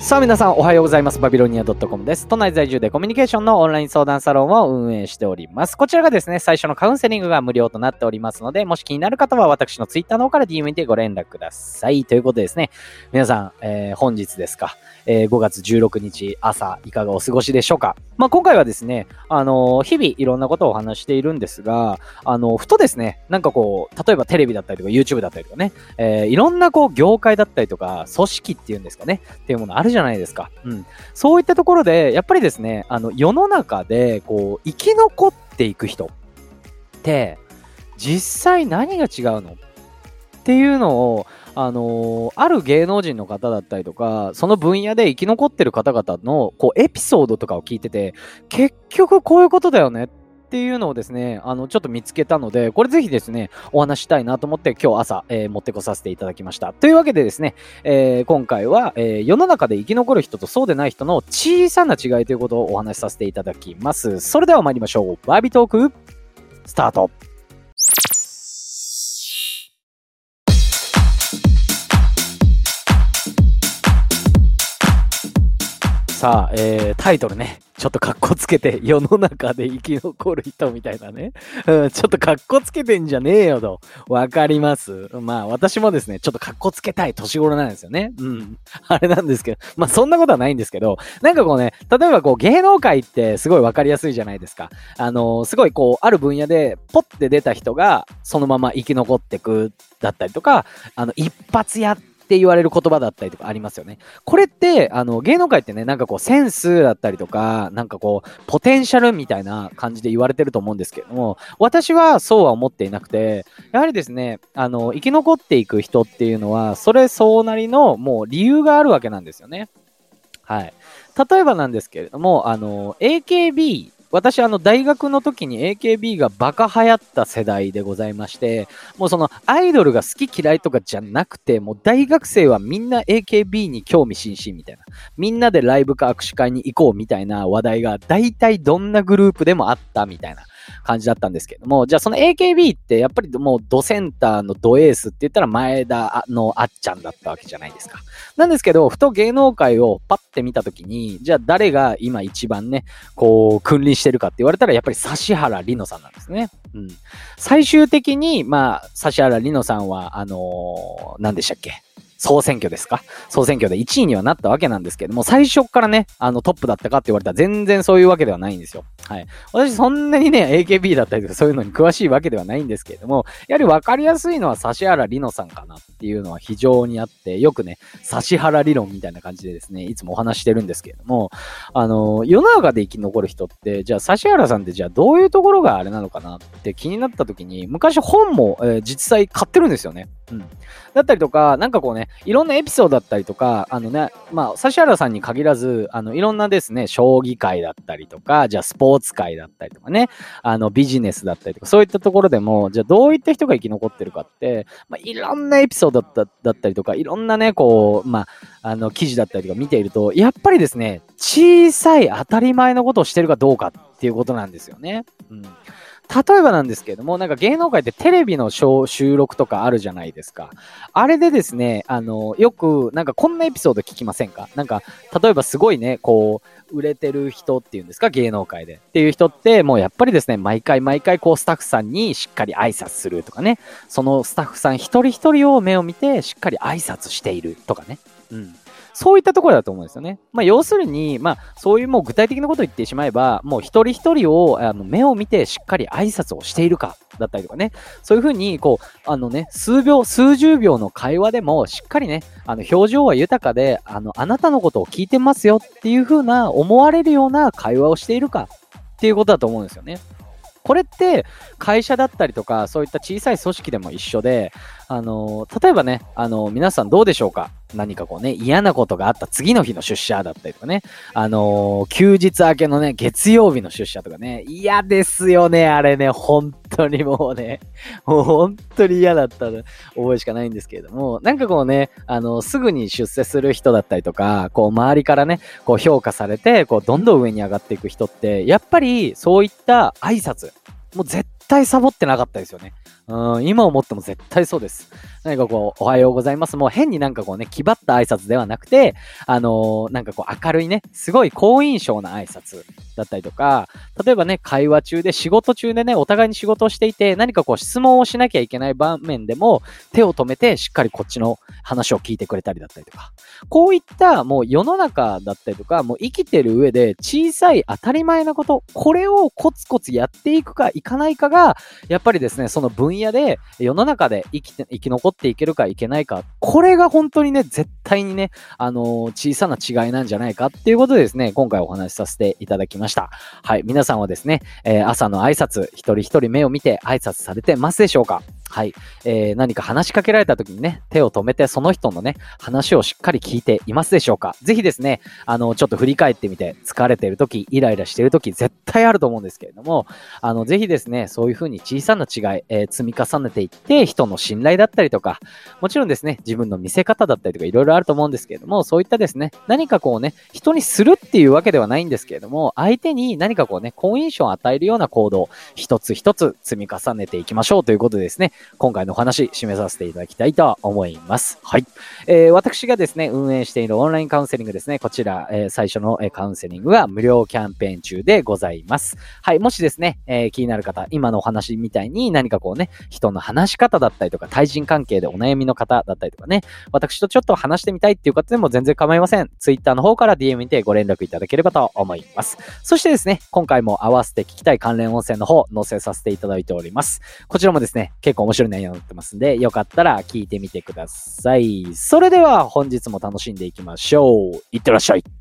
さあ皆さんおはようございます。バビロニア .com です。都内在住でコミュニケーションのオンライン相談サロンを運営しております。こちらがですね、最初のカウンセリングが無料となっておりますので、もし気になる方は私のツイッターの方から DM にてご連絡ください。ということでですね、皆さん、えー本日ですか、えー5月16日朝いかがお過ごしでしょうか。まあ今回はですね、あのー日々いろんなことをお話しているんですが、あのふとですね、なんかこう、例えばテレビだったりとか YouTube だったりとかね、えーいろんなこう業界だったりとか組織っていうんですかね、っていうものあるじゃないですか。うん。そういったところで、やっぱりですね、あの、世の中で、こう、生き残っていく人って、実際何が違うの？っていうのを、あのーある芸能人の方だったりとか、その分野で生き残ってる方々の、こう、エピソードとかを聞いてて、結局こういうことだよねっっていうのをですね、あの、ちょっと見つけたので、これぜひですね、お話ししたいなと思って今日朝、えー持ってこさせていただきました。というわけでですね、えー今回は、えー世の中で生き残る人とそうでない人の小さな違いということをお話しさせていただきます。それでは参りましょう。バービートーク、スタート。さあ、えータイトルね。ちょっとカッコつけて、世の中で生き残る人みたいなね。うん、ちょっとカッコつけてんじゃねえよと。わかります。まあ、私もですね、ちょっとカッコつけたい年頃なんですよね。うん。あれなんですけど、まあ、そんなことはないんですけど、なんかこうね、例えばこう、芸能界ってすごいわかりやすいじゃないですか。あのすごいこう、ある分野で、ポッて出た人が、そのまま生き残ってく、だったりとか、あの、一発やってって言われる言葉だったりとかありますよね。これって、あの、芸能界ってね、なんかこう、センスだったりとか、なんかこう、ポテンシャルみたいな感じで言われてると思うんですけれども、私はそうは思っていなくて、やはりですね、あの、生き残っていく人っていうのは、それ相なりの、もう理由があるわけなんですよね。はい。例えばなんですけれども、あの、AKB、私、あの、大学の時に AKB がバカ流行った世代でございまして、もうその、アイドルが好き嫌いとかじゃなくて、もう大学生はみんな AKB に興味津々みたいな。みんなでライブか握手会に行こうみたいな話題が、大体どんなグループでもあったみたいな感じだったんですけども、じゃあその AKB ってやっぱりもうドセンターのドエースって言ったら前田のあっちゃんだったわけじゃないですか。なんですけど、ふと芸能界をパッて見たときに、じゃあ誰が今一番ね、こう、君臨してるかって言われたら、やっぱり指原莉乃さんなんですね。うん。最終的に、まあ、指原莉乃さんは、あのー何でしたっけ？総選挙ですか？総選挙で1位にはなったわけなんですけども、最初からね、あのトップだったかって言われたら全然そういうわけではないんですよ。はい。私そんなにね、AKB だったりとかそういうのに詳しいわけではないんですけれども、やはり分かりやすいのは指原莉乃さんかなっていうのは非常にあって、よくね、指原理論みたいな感じでですね、いつもお話してるんですけれども、あの、世の中で生き残る人って、じゃあ指原さんってじゃあどういうところがあれなのかなって気になった時に、昔本も、えー実際買ってるんですよね。うん。だったりとか、なんかこうね、いろんなエピソードだったりとか、あのね、まあ、指原さんに限らず、あの、いろんなですね、将棋界だったりとか、じゃあスポーツ界だったりとかね、あの、ビジネスだったりとか、そういったところでも、じゃあどういった人が生き残ってるかって、まあ、いろんなエピソードだっただったりとか、いろんなね、こう、まあ、あの、記事だったりとか見ていると、やっぱりですね、小さい当たり前のことをしてるかどうかっていうことなんですよね。うん。例えばなんですけれども、なんか芸能界ってテレビの収録とかあるじゃないですか。あれでですね、あの、よく、なんかこんなエピソード聞きませんか？なんか、例えばすごいね、こう、売れてる人っていうんですか、芸能界で。っていう人って、もうやっぱりですね、毎回毎回こうスタッフさんにしっかり挨拶するとかね、そのスタッフさん一人一人を目を見てしっかり挨拶しているとかね。うん。そういったところだと思うんですよね。まあ、要するに、まあ、そういうもう具体的なことを言ってしまえば、もう一人一人をあの目を見てしっかり挨拶をしているか、だったりとかね。そういうふうに、こう、あのね、数秒、数十秒の会話でも、しっかりね、あの、表情は豊かで、あの、あなたのことを聞いてますよっていうふうな、思われるような会話をしているかっていうことだと思うんですよね。これって会社だったりとかそういった小さい組織でも一緒で、あの例えばね、あの皆さんどうでしょうか？何かこうね、嫌なことがあった次の日の出社だったりとかね、あの休日明けのね、月曜日の出社とかね、嫌ですよね、あれね、本当にもうね、もう本当に嫌だった覚えしかないんですけれども、なんかこうね、あの、すぐに出世する人だったりとか、こう周りからね、こう評価されて、こうどんどん上に上がっていく人って、やっぱりそういった挨拶、もう絶対対サボってなかったですよね。うん、今思っても絶対そうです。何かこう、おはようございます。もう変になんかこうね、気張った挨拶ではなくて、あのーなんかこう明るいね、すごい好印象な挨拶だったりとか、例えばね、会話中で仕事中でね、お互いに仕事をしていて、何かこう質問をしなきゃいけない場面でも、手を止めてしっかりこっちの話を聞いてくれたりだったりとか、こういったもう世の中だったりとか、もう生きてる上で小さい当たり前なこと、これをコツコツやっていくかいかないかが、やっぱりですね、その分野で世の中で生きて、生き残っていけるかいけないか、これが本当にね、絶対にね、あのー小さな違いなんじゃないかっていうことでですね、今回お話しさせていただきました。はい、皆さんはですね、えー朝の挨拶、一人一人目を見て挨拶されてますでしょうか？はい、えー何か話しかけられた時にね、手を止めてその人のね、話をしっかり聞いていますでしょうか。ぜひですね、あの、ちょっと振り返ってみて、疲れてる時、イライラしてる時、絶対あると思うんですけれども、あの、ぜひですね、そういう風に小さな違い、えー積み重ねていって、人の信頼だったりとか、もちろんですね、自分の見せ方だったりとか、いろいろあると思うんですけれども、そういったですね、何かこうね、人にするっていうわけではないんですけれども、相手に何かこうね、好印象を与えるような行動、一つ一つ積み重ねていきましょうということでですね、今回のお話、締めさせていただきたいと思います。はい。えー私がですね、運営しているオンラインカウンセリングですね、こちら、えー最初のえーカウンセリングが無料キャンペーン中でございます。はい。もしですね、えー気になる方、今のお話みたいに何かこうね、人の話し方だったりとか、対人関係でお悩みの方だったりとかね、私とちょっと話してみたいっていう方でも全然構いません。Twitter の方から DM にてご連絡いただければと思います。そしてですね、今回も合わせて聞きたい関連音声の方、載せさせていただいております。こちらもですね、結構面白い内容になってますんで、よかったら聞いてみてください。それでは本日も楽しんでいきましょう。いってらっしゃい。